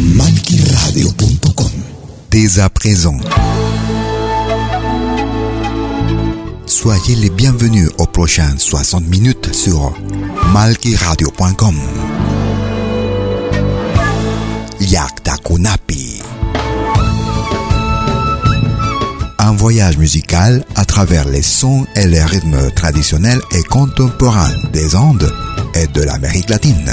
Malquiradio.com Dès à présent. Soyez les bienvenus aux prochaines 60 minutes sur malquiradio.com. Yaktakunapi. Un voyage musical à travers les sons et les rythmes traditionnels et contemporains des Andes et de l'Amérique latine.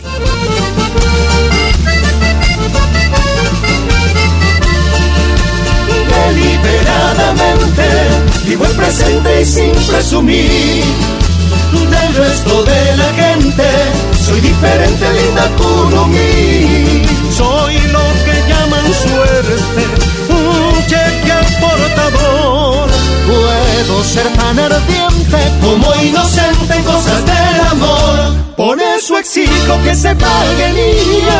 Vivo el presente y sin presumir del resto de la gente. Soy diferente, linda Kurumi. Soy lo que llaman suerte, un cheque al portador. Puedo ser tan ardiente como inocente eso exijo que se pague, niña,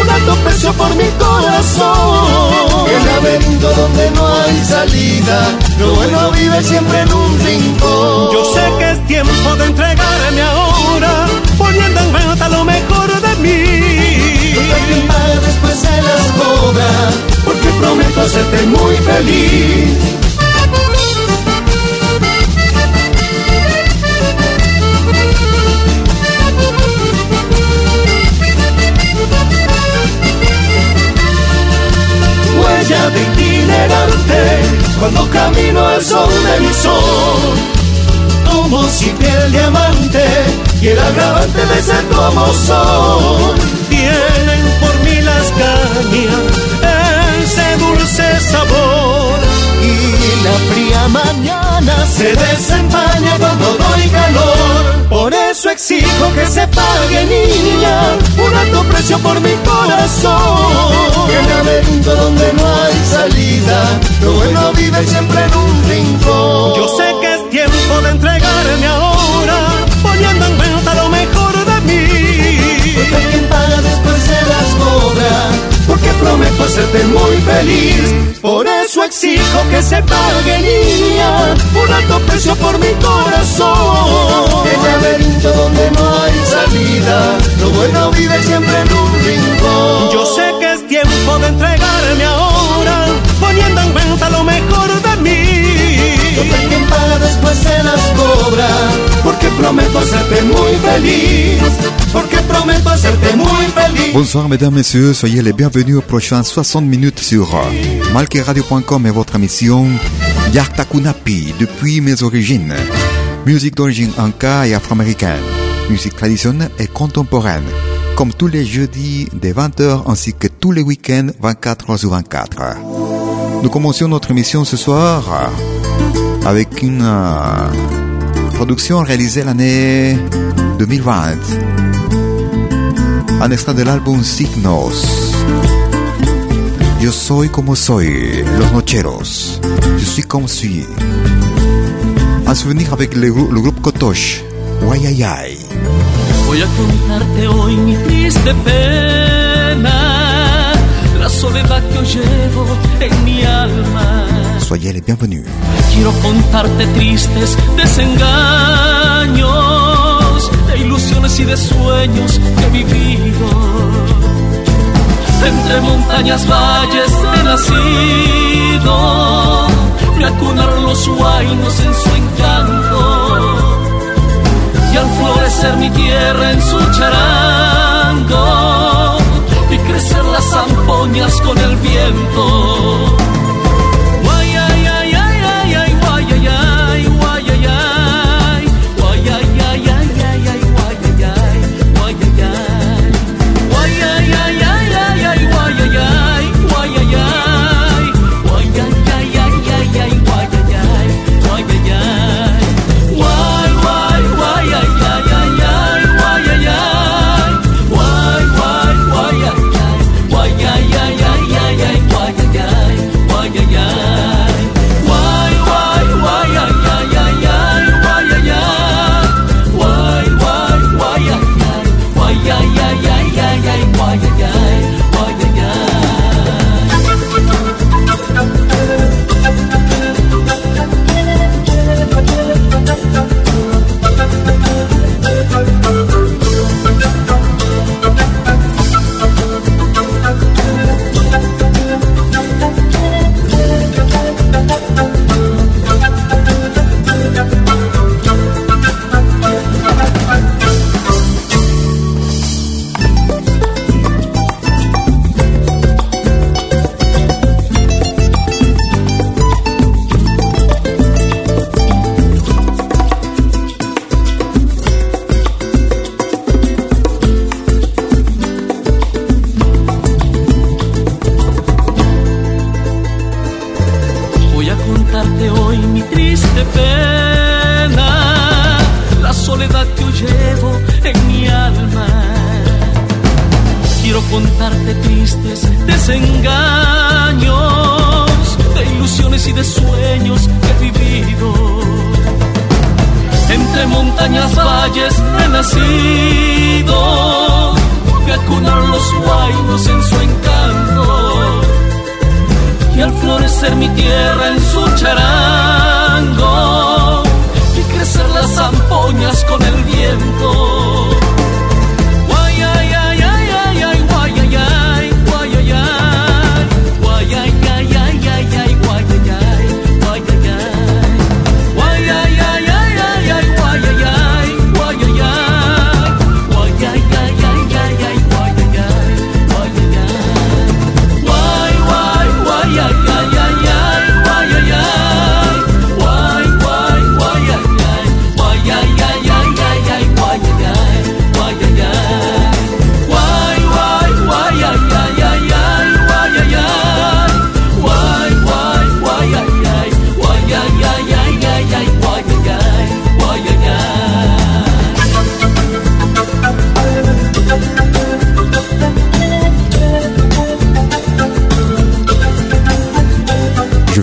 un alto precio por mi corazón. El laberinto donde no hay salida, lo bueno vive siempre en un rincón. Yo sé que es tiempo de entregarme ahora, poniendo en venta lo mejor de mí. Paga después se las cobra, porque prometo hacerte muy feliz. De itinerante cuando camino al son de mi sol. Como si piel diamante y el agravante de ser como sol. Tienen por mí las cañas dulce sabor. Y la fría mañana se desempaña cuando doy calor. Por eso exijo que se pague, niña, un alto precio por mi corazón. El laberinto donde no hay salida, lo bueno vive siempre en un rincón. Yo sé que es tiempo de entregarme ahora, prometo hacerte muy feliz. Por eso exijo que se pague, niña, un alto precio por mi corazón. El laberinto donde no hay salida, lo bueno vive siempre en un rincón. Yo sé que Bonsoir mesdames, messieurs, soyez les bienvenus aux prochaines 60 minutes sur malqueradio.com et votre émission Yartakunapi, depuis mes origines. Musique d'origine inca et afro-américaine, musique traditionnelle et contemporaine, comme tous les jeudis des 20h ainsi que tous les week-ends 24 h sur 24. Nous commençons notre émission ce soir avec une euh, production réalisée l'année 2020. Un extrait de l'album Signos. Yo soy como soy, los nocheros. Je suis comme suis. Un souvenir avec le, grou- le groupe Kotosh. Guayayay. Voy a hoy mi triste pena, la soledad que en mi alma. Soyez les bienvenus. Quiero contarte tristes desengaños, de ilusiones y de sueños que he vivido. Entre montañas, valles he nacido, me acunaron los huaynos en su encanto y al florecer mi tierra en su charango y crecer las darte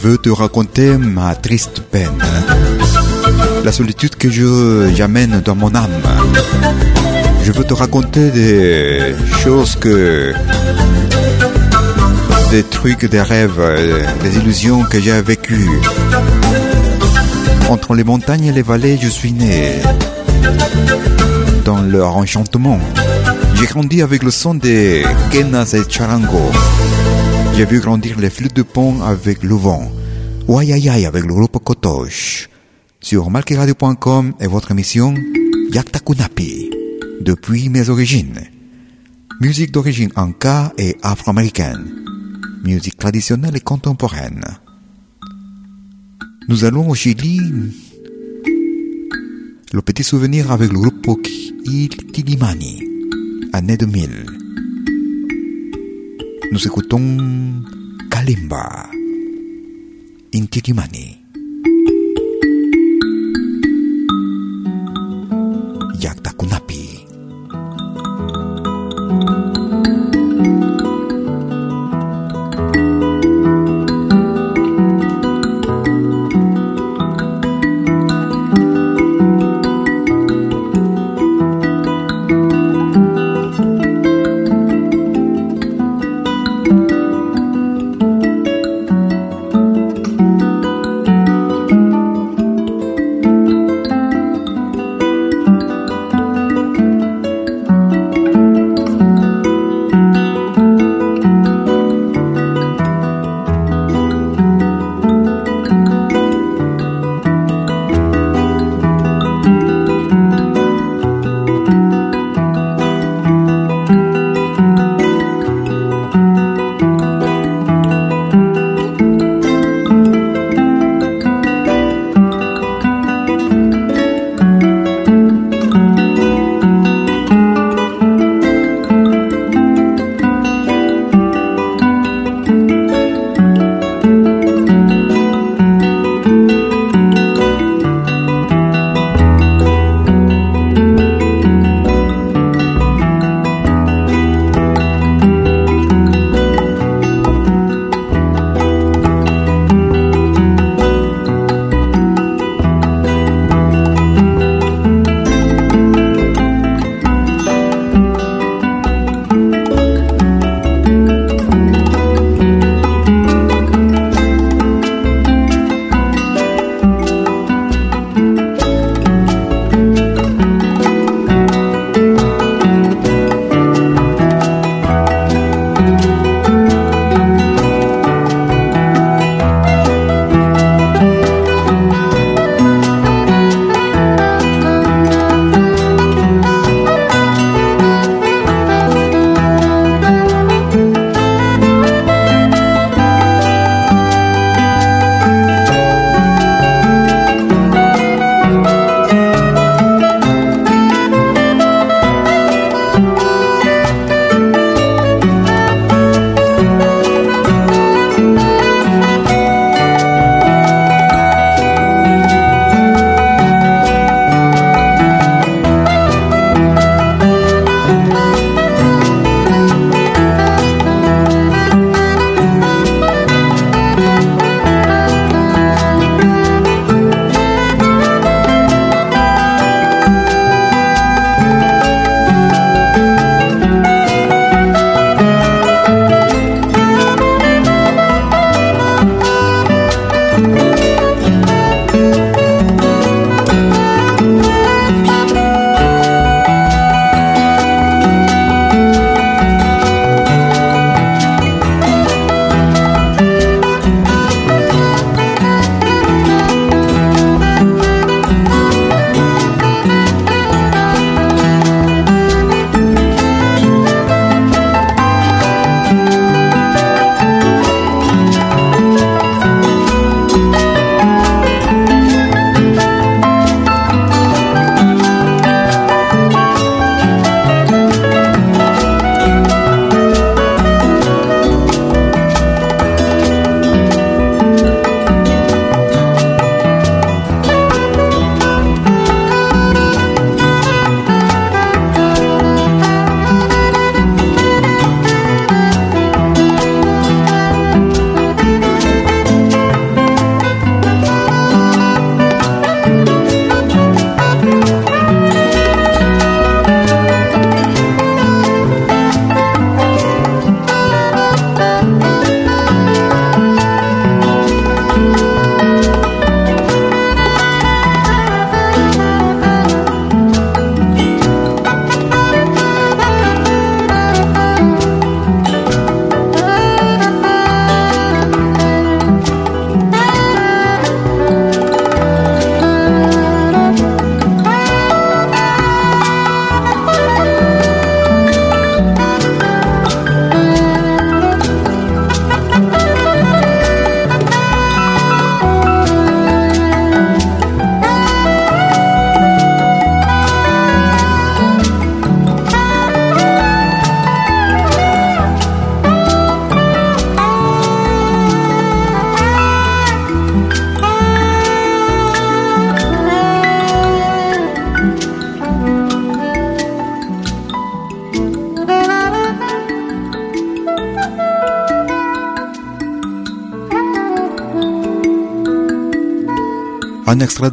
veux te raconter ma triste peine, la solitude que je j'amène dans mon âme. Je veux te raconter des choses que des trucs, des rêves, des illusions que j'ai vécues. Entre les montagnes et les vallées, je suis né dans leur enchantement. J'ai grandi avec le son des quenas et charango. J'ai vu grandir les flûtes de pont avec le vent. Wayayay avec le groupe Kotosh. Sur malkiradio.com et votre émission Yakta Kunapi. Depuis mes origines. Musique d'origine anka et afro-américaine. Musique traditionnelle et contemporaine. Nous allons au Chili. Le petit souvenir avec le groupe Il. Année 2000. Nous écoutons Kalimba. Inti Kimani. Yakta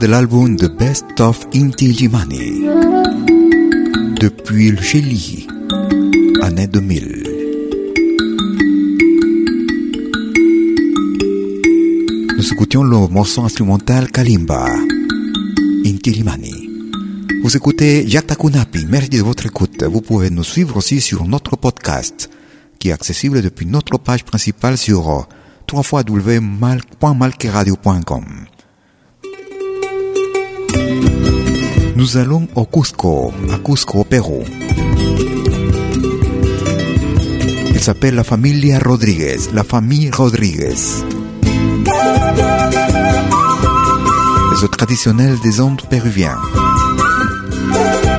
De l'album The Best of Inti Jimani, depuis le Chili, année 2000. Nous écoutions le morceau instrumental Kalimba, Inti Jimani. Vous écoutez Jacques Takunapi, merci de votre écoute. Vous pouvez nous suivre aussi sur notre podcast, qui est accessible depuis notre page principale sur www.malqueradio.com. Nous allons au Cusco, à Cusco, Pérou. Il s'appelle la familia Rodríguez, la famille Rodríguez. C'est traditionnel des Andes péruviens.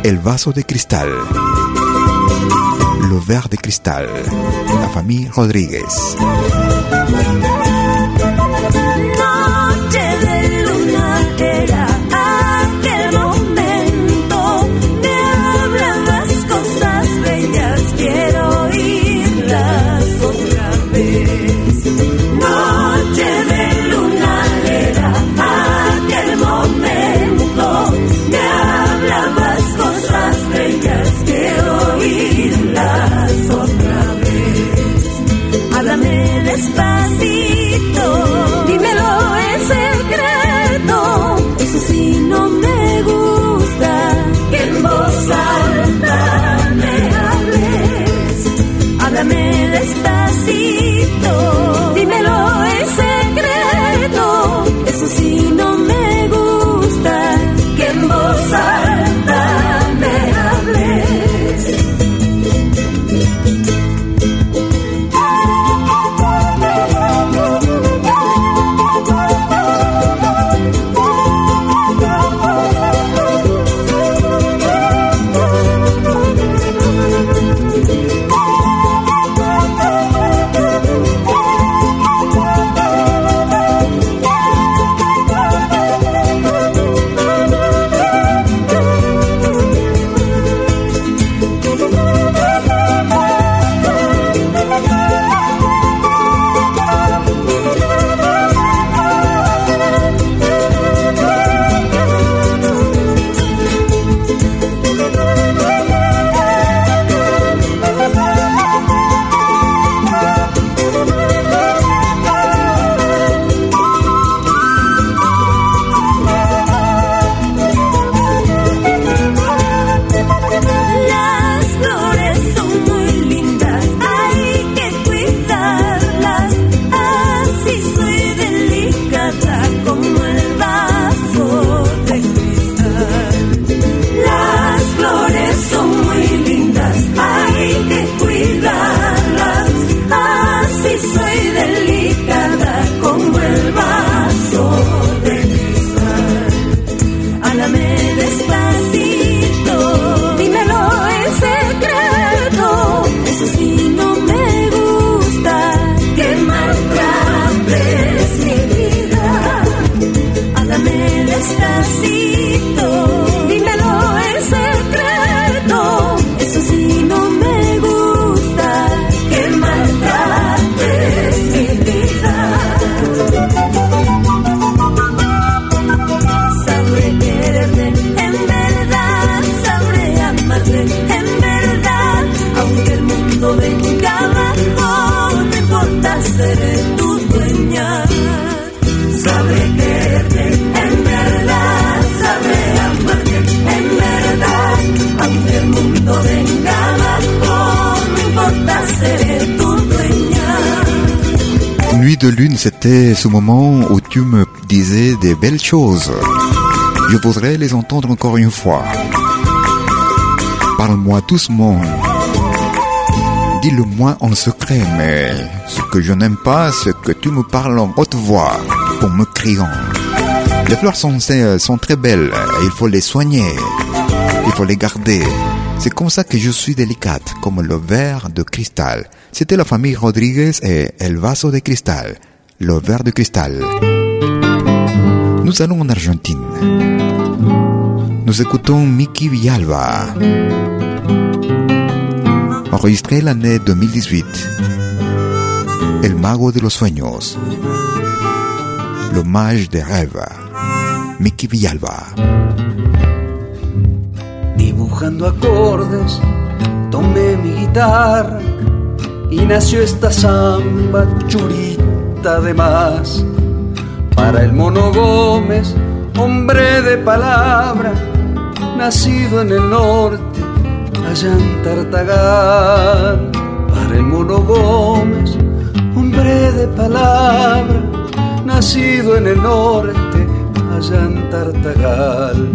El vaso de cristal. Le verre de cristal. La famille Rodríguez. C'était ce moment où tu me disais des belles choses. Je voudrais les entendre encore une fois. Parle-moi doucement. Dis-le-moi en secret, mais ce que je n'aime pas, c'est que tu me parles en haute voix, pour me criant. Les fleurs sont, sont très belles, il faut les soigner, il faut les garder. C'est comme ça que je suis délicate, comme le verre de cristal. C'était la famille Rodriguez et El Vaso de Cristal, le verre de cristal. Nous allons en Argentine. Nous écoutons Mickey Villalba, enregistré l'année 2018. El mago de los sueños, le mage des rêves. Mickey Villalba. Dibujando acordes, tomé mi guitarra y nació esta samba churita de más. Para el mono Gómez, hombre de palabra, nacido en el norte, allá en Tartagal. Para el mono Gómez, hombre de palabra, nacido en el norte, allá en Tartagal.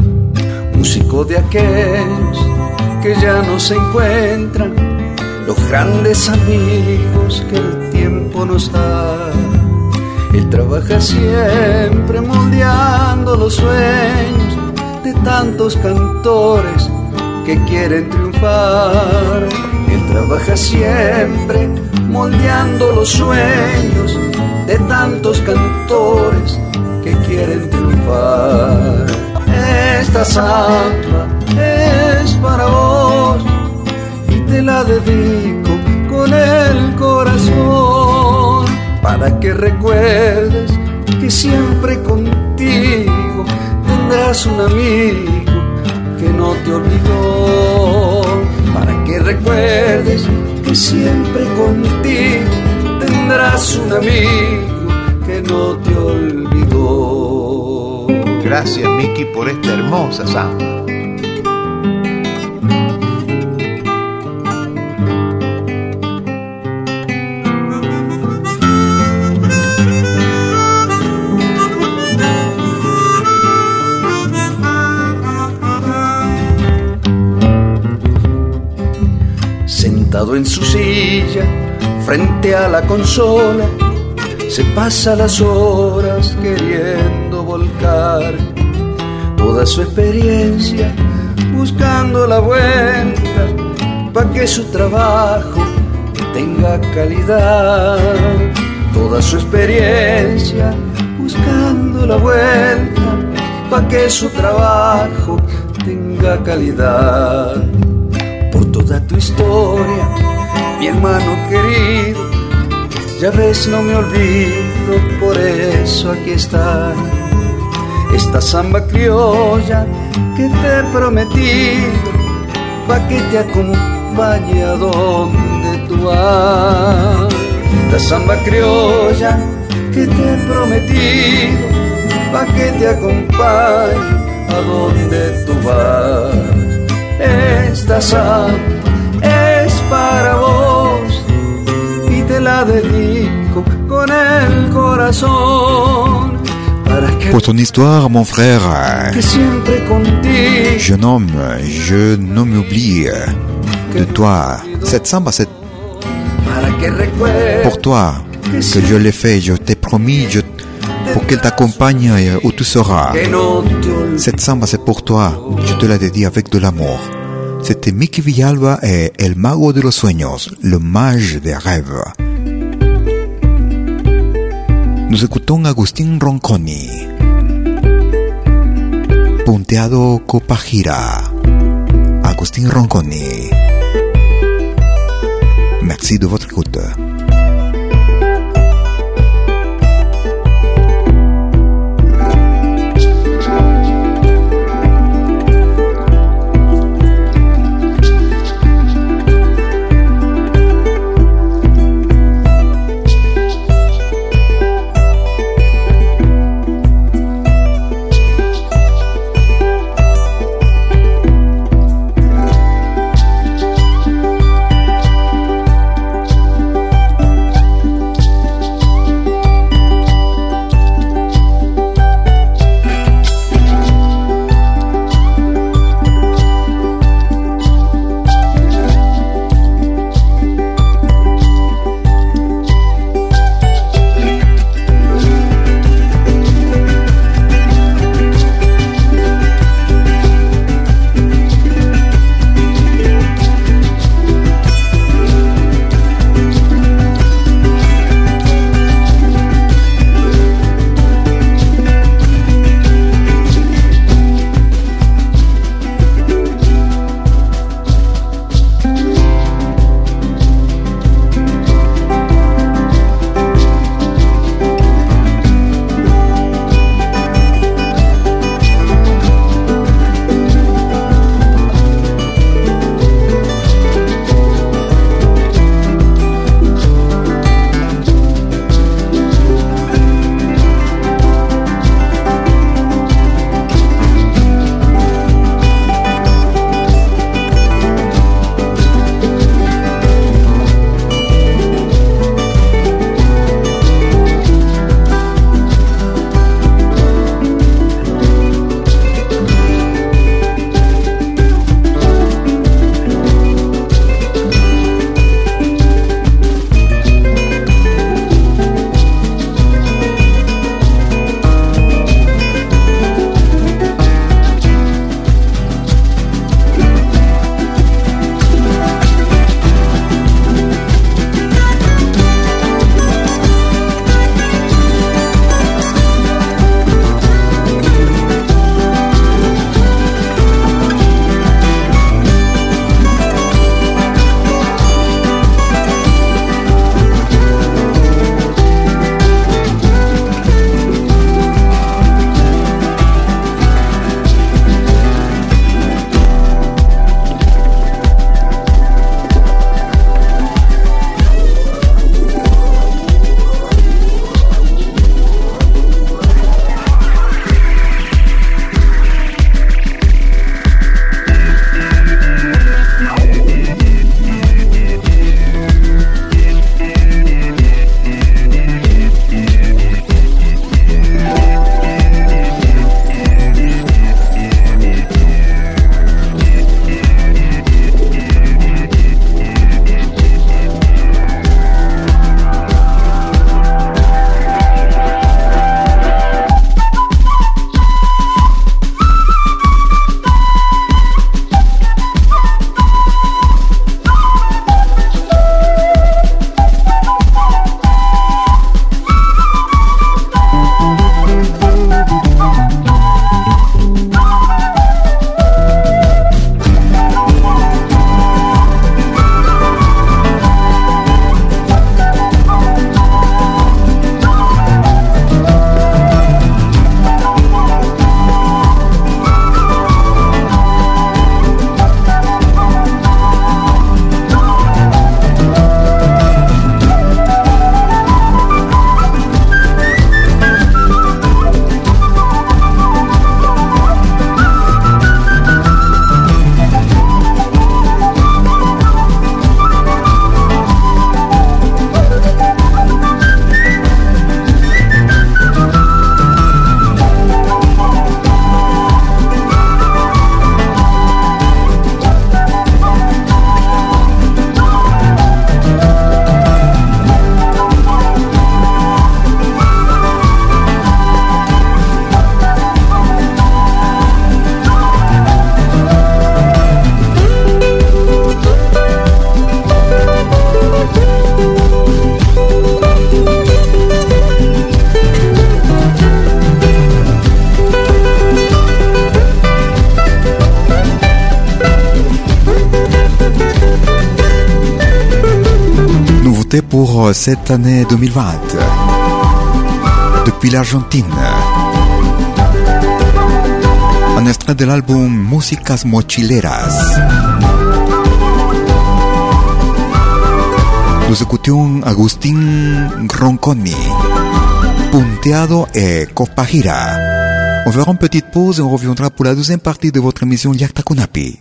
Músico de aquellos que ya no se encuentran, los grandes amigos que el tiempo nos da. Él trabaja siempre moldeando los sueños de tantos cantores que quieren triunfar. Él trabaja siempre moldeando los sueños de tantos cantores que quieren triunfar. Esta samba es para vos y te la dedico con el corazón para que recuerdes que siempre contigo tendrás un amigo que no te olvidó. Para que recuerdes que siempre contigo tendrás un amigo que no te olvidó. Gracias, Miki, por esta hermosa samba. Sentado en su silla, frente a la consola, se pasa las horas queriendo volcar toda su experiencia, buscando la vuelta para que su trabajo tenga calidad. Toda su experiencia, buscando la vuelta para que su trabajo tenga calidad. Tu historia, mi hermano querido, ya ves, no me olvido, por eso aquí está. Esta samba criolla que te he prometido, pa' que te acompañe a donde tú vas. Esta samba criolla que te he prometido, pa' que te acompañe a donde tú vas. Esta samba para vos y te la dedico con el corazón. Para que, Pour ton histoire, mon frère, jeune homme, je ne m'oublie de toi. Cette samba, c'est pour toi que je l'ai fait. Je t'ai promis, je, pour qu'elle t'accompagne euh, où tu seras. Cette samba, c'est pour toi. Je te la dédie avec de l'amour. C'était Mickey Villalba et El Mago de los Sueños, le mage des rêves. Nous écoutons Agustín Ronconi. Punteado Copajira. Agustín Ronconi. Merci de votre écoute. Cette année 2020. Depuis l'Argentine. Un extrait de l'album Músicas Mochileras. Nous écoutions Agustín Ronconi, Punteado et Copajira. On verra une petite pause et on reviendra pour la deuxième partie de votre émission Yakta Kunapi.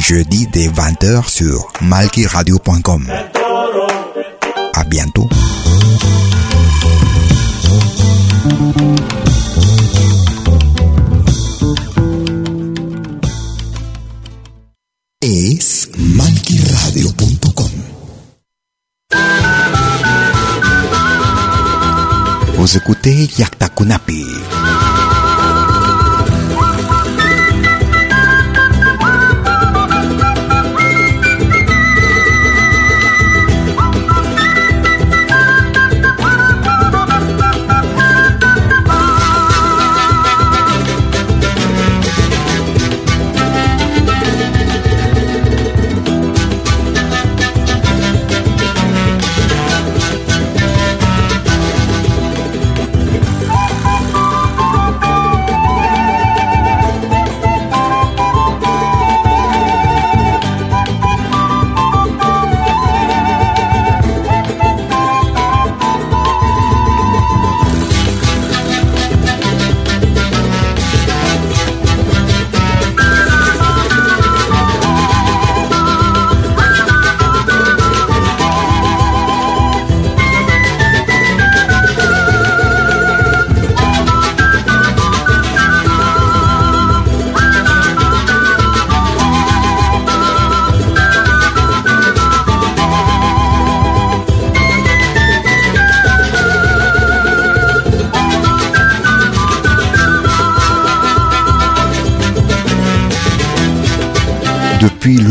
Jeudi dès 20h sur malkiradio.com. À bientôt. Es malkiradio.com. Vous écoutez Yakta Kunapi.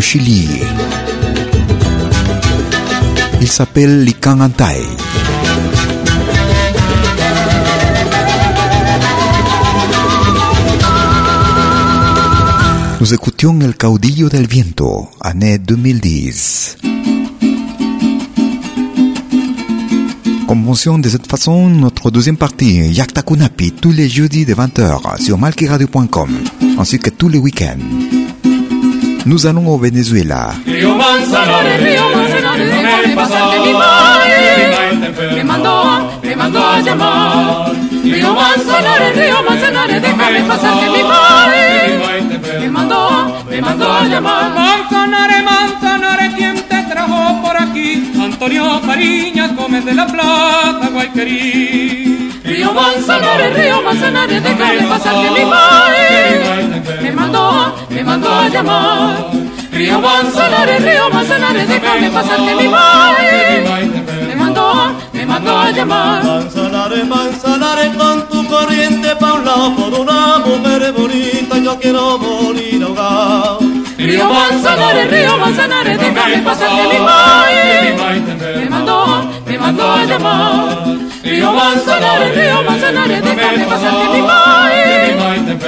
Chili. Il s'appelle Likan Antai. Nous écoutions El Caudillo del Viento, année 2010. Commençons de cette façon notre deuxième partie, Yakta Kunapi, tous les jeudis de 20h sur malkiradio.com, ainsi que tous les week-ends. Nous allons au Venezuela. Río Manzanares, Río Manzanares, déjame pasar que mi madre me mandó, me mandó a llamar. Río Manzanares, Río Manzanares, déjame pasar que mi madre me mandó, me mandó a llamar. Manzanares, Manzanares, ¿quién te trajo por aquí? Antonio Fariñas Gómez de la Plata, Guayquerí. Río Manzanares, Río Manzanares, déjame pasar que mi madre me mandó, me mandó a llamar. Río Manzanares, Río Manzanares, déjame pasar que mi madre me mandó, me mandó a llamar. Manzanares, Manzanares, con tu corriente pa' un lado por una mujer bonita, yo quiero morir ahogado. Río Manzanares, Río Manzanares, déjame pasar que mi madre me mandó, me mandó a llamar. Río Manzanares, Río Manzanares, déjame pasar que mi madre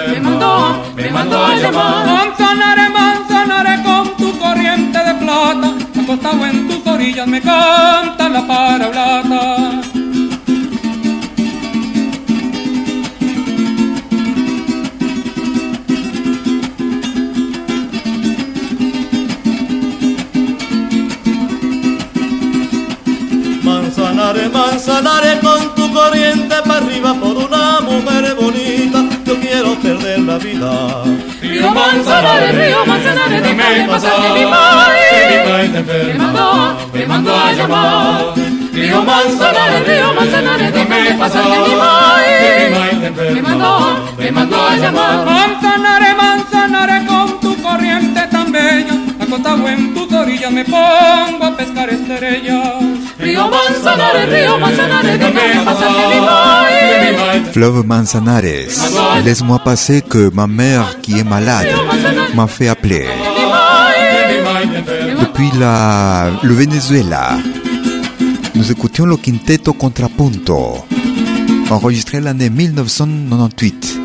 me mandó, me mandó a llamar. Manzanares, Manzanares, con tu corriente de plata, acostado en tus orillas me canta la paraulata. Manzanares, Manzanares, con tu corriente para arriba por una mujer bonita, yo quiero perder la vida. Río Manzanares, Río Manzanares, déjame pasar mi madre me mandó, me mandó a llamar. Río Manzanares, Río Manzanares, déjame pasar que mi madre me mandó, me mandó a llamar. Manzanares, Manzanares, con tu corriente tan bella, acostado en tus orillas me pongo a pescar estrellas. Río Manzanares, Río Manzanares, Fleuve Manzanares, laisse-moi passer que ma mère qui est malade m'a fait appeler. Depuis la, le Venezuela, nous écoutions le quinteto Contrapunto, enregistré l'année 1998.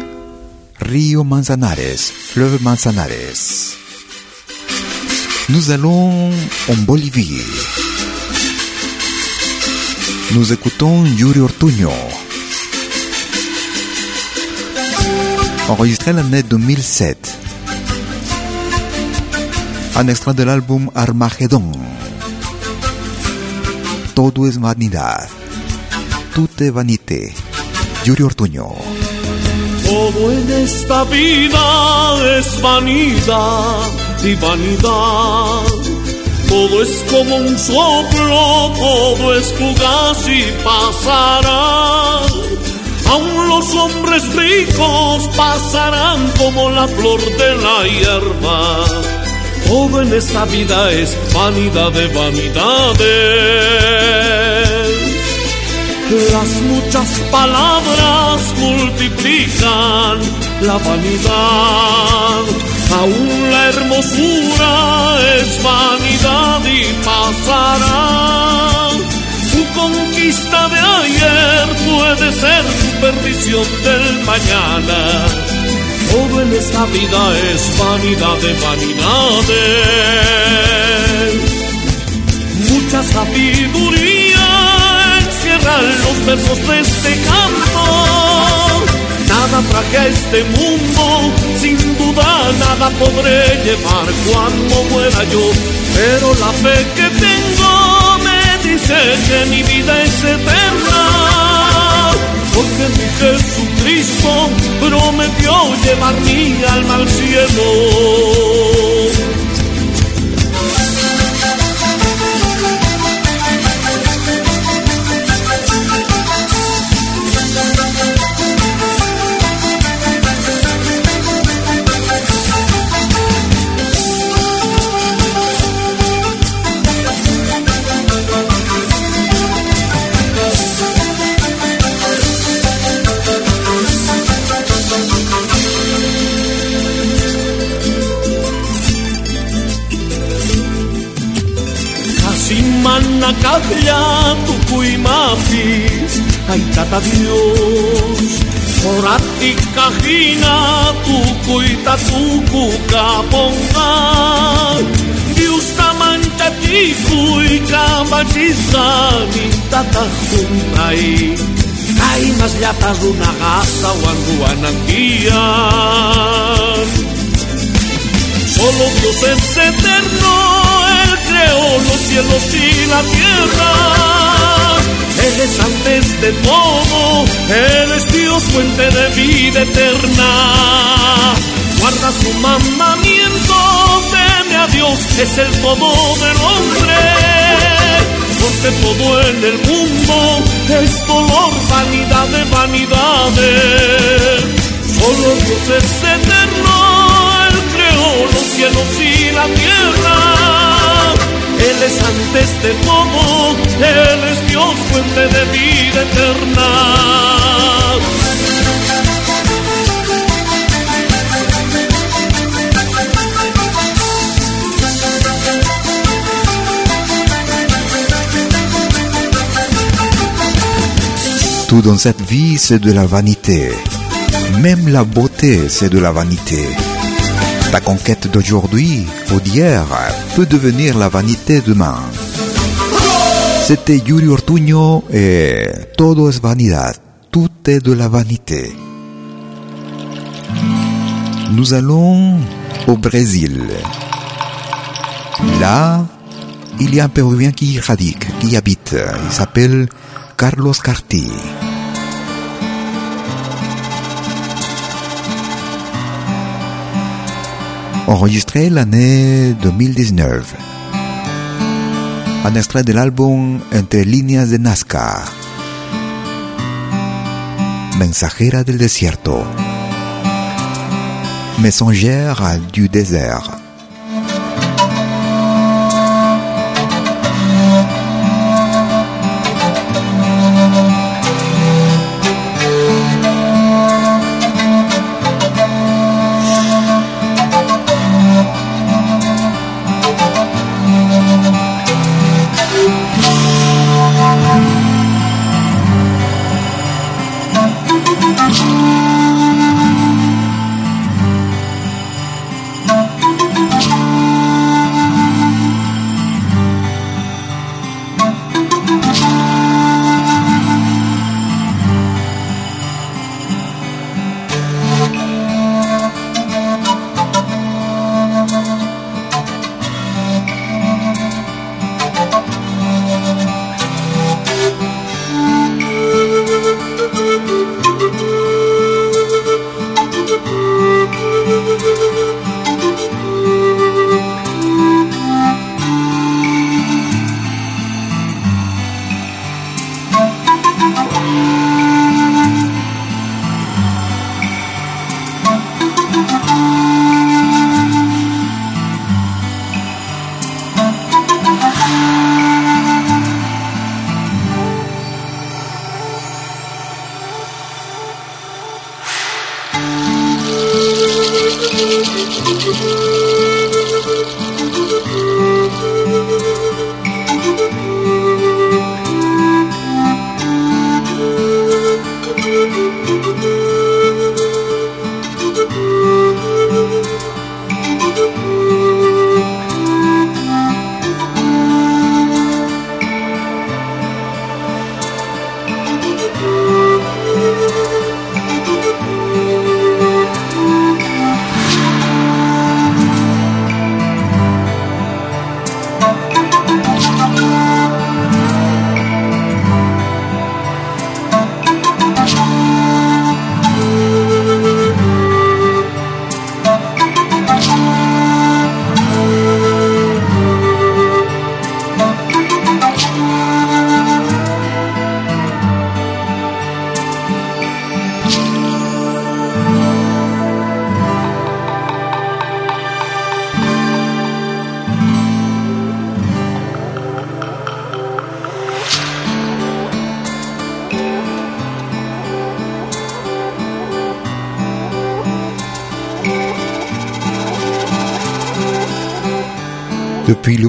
Rio Manzanares, Fleuve Manzanares. Nous allons en Bolivie. Nous écoutons Yuri Ortuño. Enregistré l'année 2007. Un extrait de l'album Armagedón. Todo es vanidad. Tout est vanité. Yuri Ortuño. Todo en esta vida es vanidad y vanidad. Todo es como un soplo, todo es fugaz y pasará. Aún los hombres ricos pasarán como la flor de la hierba. Todo en esta vida es vanidad de vanidades. Las muchas palabras multiplican la vanidad. Aún la hermosura es vanidad y pasará. Tu conquista de ayer puede ser tu perdición del mañana. Todo en esta vida es vanidad de vanidades. Mucha sabiduría encierra los versos de este canto. Nada traje a este mundo, sin duda nada podré llevar cuando muera yo. Pero la fe que tengo me dice que mi vida es eterna. Porque mi Jesucristo prometió llevar mi alma al cielo. na cabeça tu cui mafis, ai tata Dios. Ora ti cajina tu cui tatu cu caponga. Dios ta mancha ti cui cabachiza mi tata juntai. Ai mas ya tas una o anduanantia. Solo Dios es eterno. Creó los cielos y la tierra. Él es antes de todo, Él es Dios fuente de vida eterna. Guarda su mandamiento, teme a Dios, es el todo del hombre. Porque todo en el mundo es dolor, vanidad de vanidades. Solo Dios es eterno, Él creó los cielos y la tierra. Él Él de. Tout dans cette vie, c'est de la vanité. Même la beauté, c'est de la vanité. Ta conquête d'aujourd'hui ou d'hier peut devenir la vanité demain. C'était Yuri Ortuño et Todo es vanidad. Tout est de la vanité. Nous allons au Brésil. Là, il y a un Péruvien qui y radique, qui habite. Il s'appelle Carlos Carti. Enregistré l'année 2019. Un extrait de l'album Entre líneas de Nazca. Mensajera del desierto. Messengère du désert.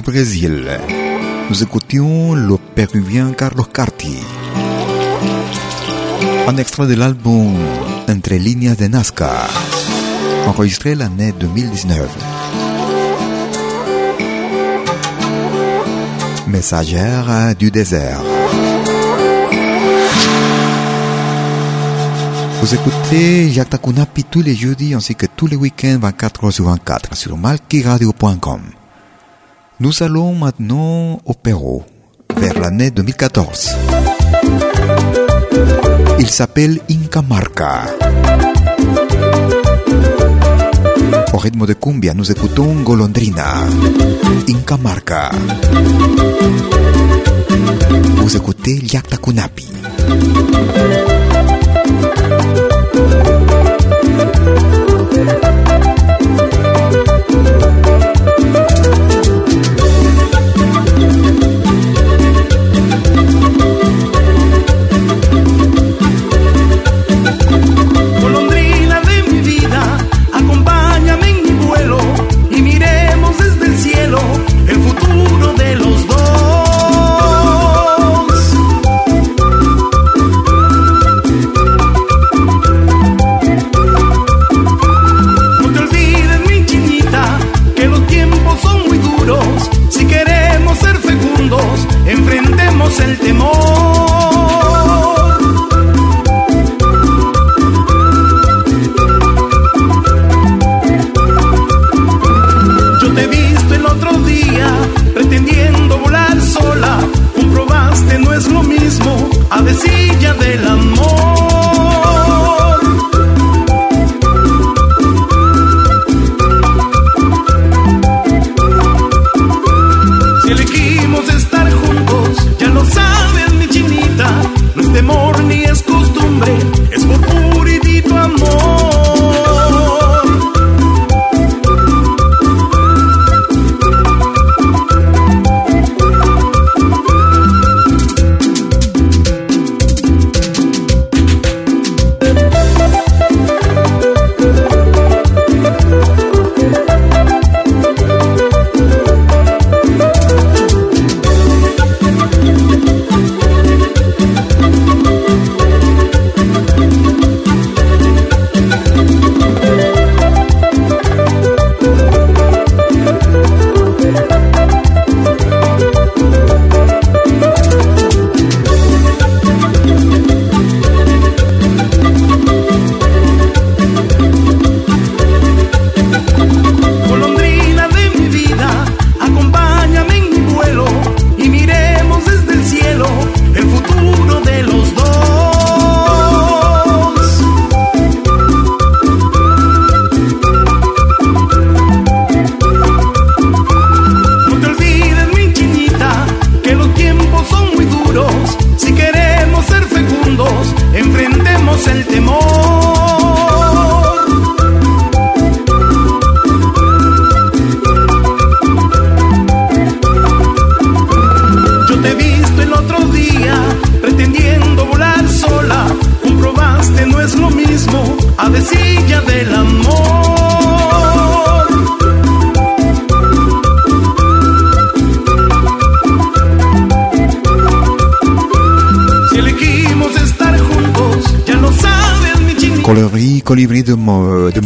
Brésil, nous écoutions le péruvien Carlos Carti. Un extrait de l'album Entre líneas de Nazca, enregistré l'année 2019. Messagère du désert. Vous écoutez Jacques Takunapi tous les jeudis ainsi que tous les week-ends 24 h sur 24 sur malkiradio.com. Nous allons maintenant au Pérou, vers l'année 2014. Il s'appelle Inca Marca. Au rythme de cumbia, nous écoutons Golondrina, Inca Marca. Vous écoutez Yakta Kunapi.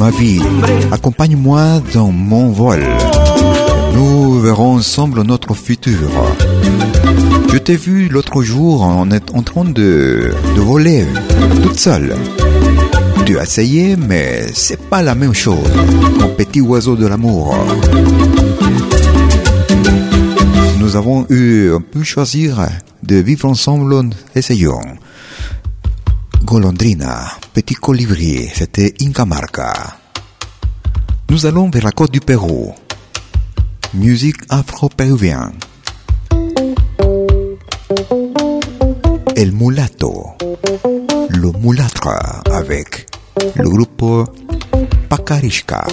Ma, vie, accompagne-moi dans mon vol. Nous verrons ensemble notre futur. Je t'ai vu l'autre jour en, train de, de voler toute seule. Tu as essayé, mais c'est pas la même chose. Mon petit oiseau de l'amour. Nous avons eu pu choisir de vivre ensemble. Essayons. Golondrina, petit colibri, c'était Inca Marca. Nous allons vers la côte du Pérou. Musique afro-péruvienne. El mulato, le mulâtre avec le groupe Pacarishka.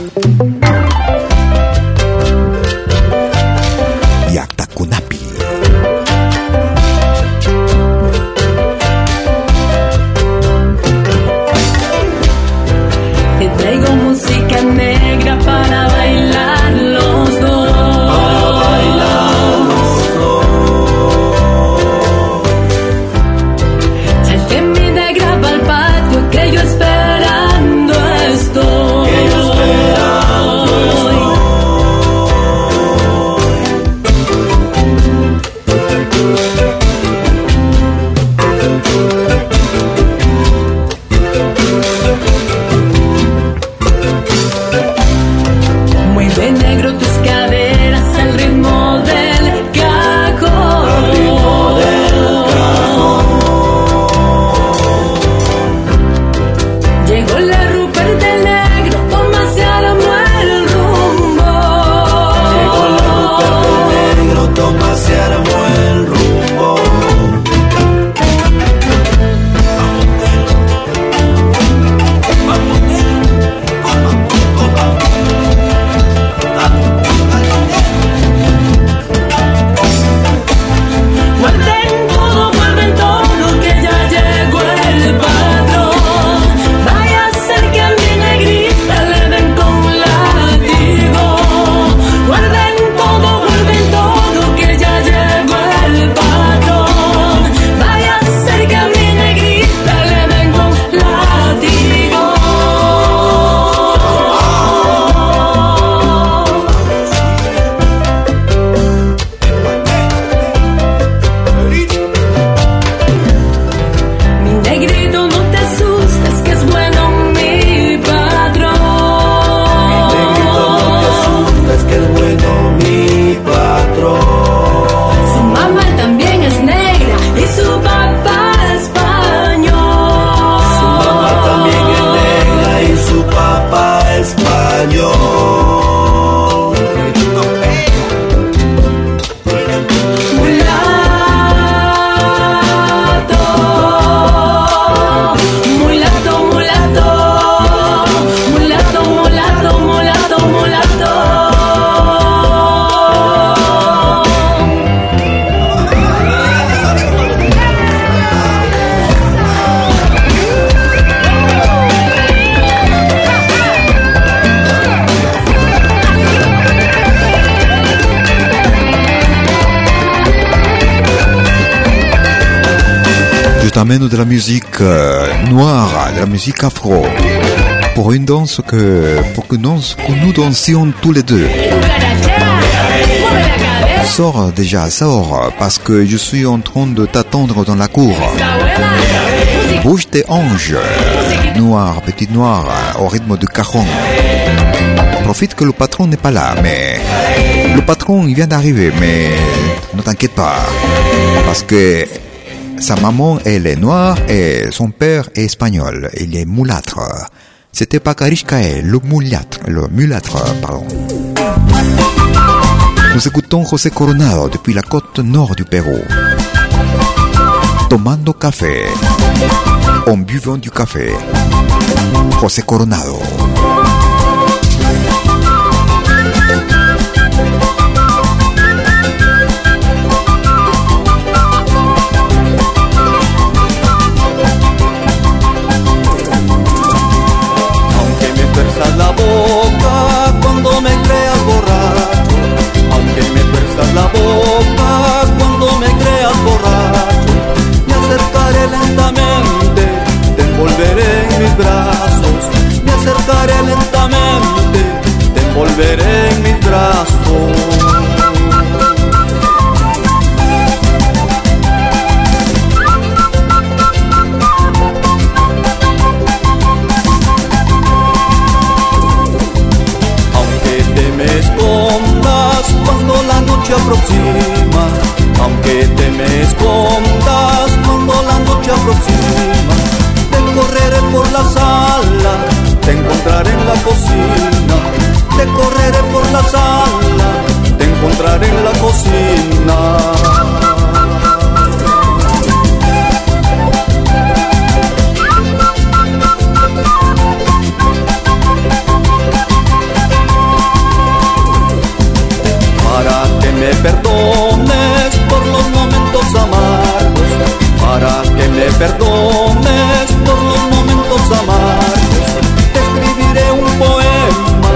Amène de la musique euh, noire, de la musique afro, pour une danse que, pour que que nous dansions tous les deux. Sors déjà, sors, parce que je suis en train de t'attendre dans la cour. Bouge tes anges, noir, petit noir, au rythme du cajon. Profite que le patron n'est pas là, mais le patron il vient d'arriver, mais ne t'inquiète pas, parce que sa maman est noire et son père est espagnol, il est mulâtre. C'était pas Karishkae, le mulâtre, le mulâtre, pardon. Nous écoutons José Coronado depuis la côte nord du Pérou. Tomando café, en buvant du café. José Coronado. Acercaré lentamente, te envolveré en mis brazos, me acercaré lentamente, te envolveré en mis brazos. Aunque te escondas cuando la noche aproxima, aunque te me escondas aproxima, te correré por la sala, te encontraré en la cocina, te correré por la sala, te encontraré en la cocina. para que me perdones por los momentos amargos, para que me perdones por los momentos amargos. Te escribiré un poema,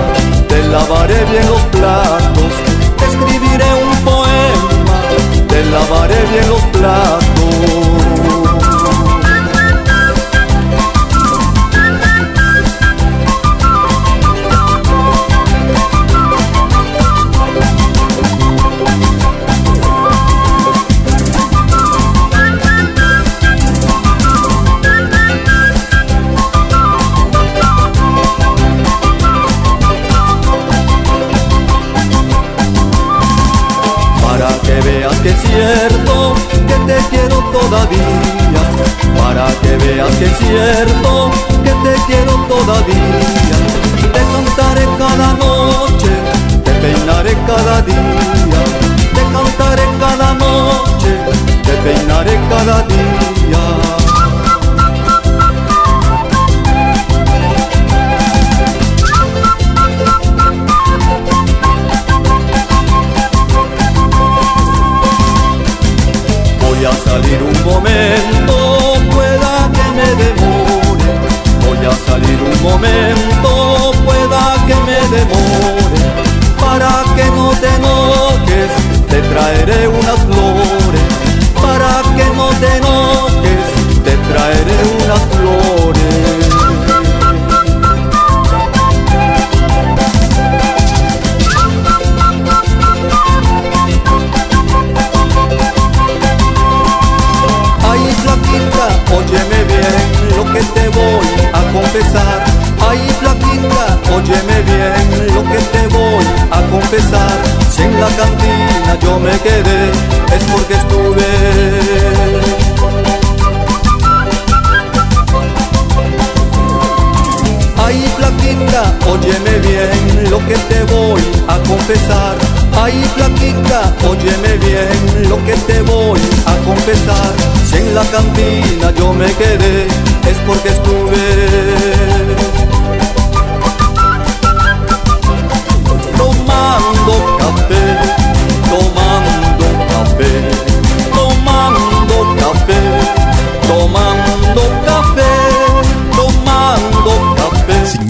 te lavaré bien los platos, escribiré un poema, te lavaré bien los platos.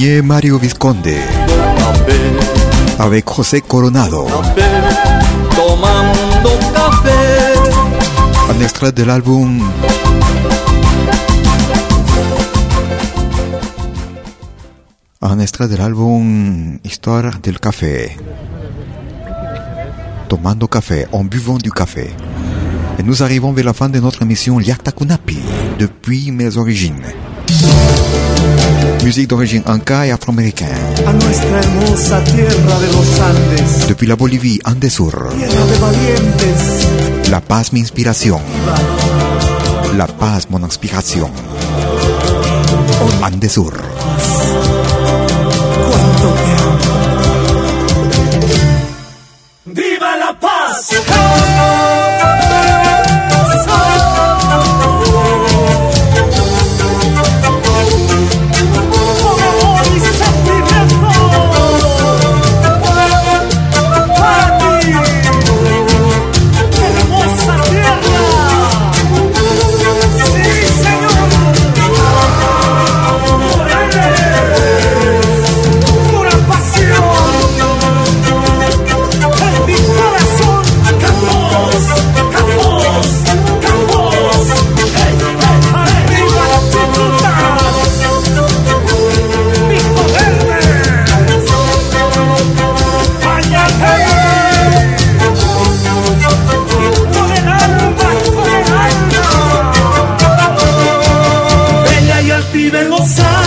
Mario Visconde avec José Coronado. Un extrait de l'album un extra de l'album Histoire del Café. Tomando café, en buvant du café. Et nous arrivons vers la fin de notre émission Liakta Kunapi, depuis mes origines. Musique d'origine inca et afro-américaine. A nuestra hermosa tierra de los Andes. Depuis la Bolivie, Andesur. Tierra de valientes. La paz mi inspiración. La paz mon inspiración. Andesur.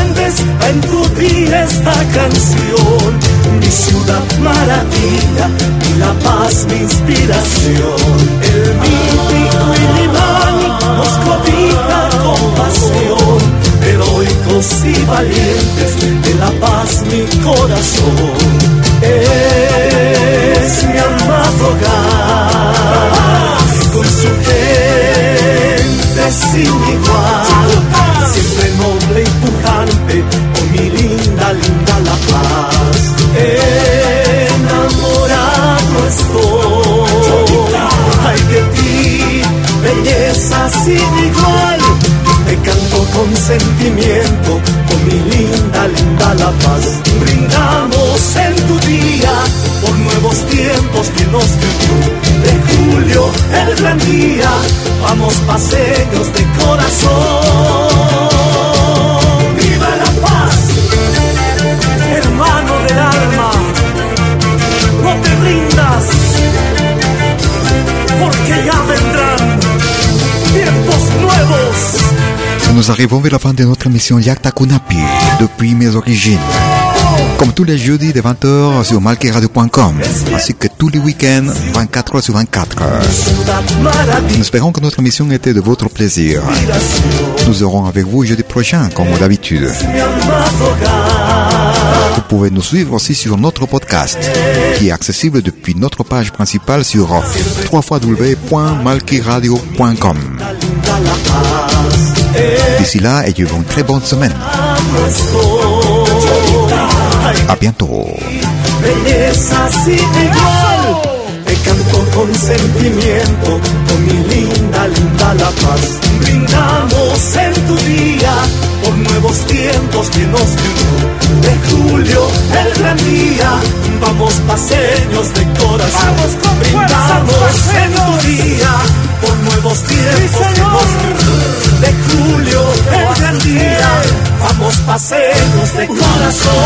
Andes, en tu día esta canción. Mi ciudad maravilla y la paz mi inspiración. El mítico y Limani nos cobija con pasión. Heroicos y valientes de la paz mi corazón. Es mi amado hogar con su gente sin igual. Siempre canto con mi linda, linda la paz. Brindamos en tu día por nuevos tiempos que nos dio. De julio, el gran día, vamos paseos de corazón. ¡Viva la paz! hermano del alma, no te rindas, porque ya vendrán tiempos nuevos. Nous arrivons vers la fin de notre émission Yakta Kunapi, depuis mes origines. Comme tous les jeudis de 20h sur malkiradio.com, ainsi que tous les week-ends 24h sur 24. Nous espérons que notre émission était de votre plaisir. Nous serons avec vous jeudi prochain, comme d'habitude. Vous pouvez nous suivre aussi sur notre podcast, qui est accessible depuis notre page principale sur www.malkiradio.com. D'ici là, ayez une très bonne semaine. A bientôt. con sentimiento, con mi linda, corazón.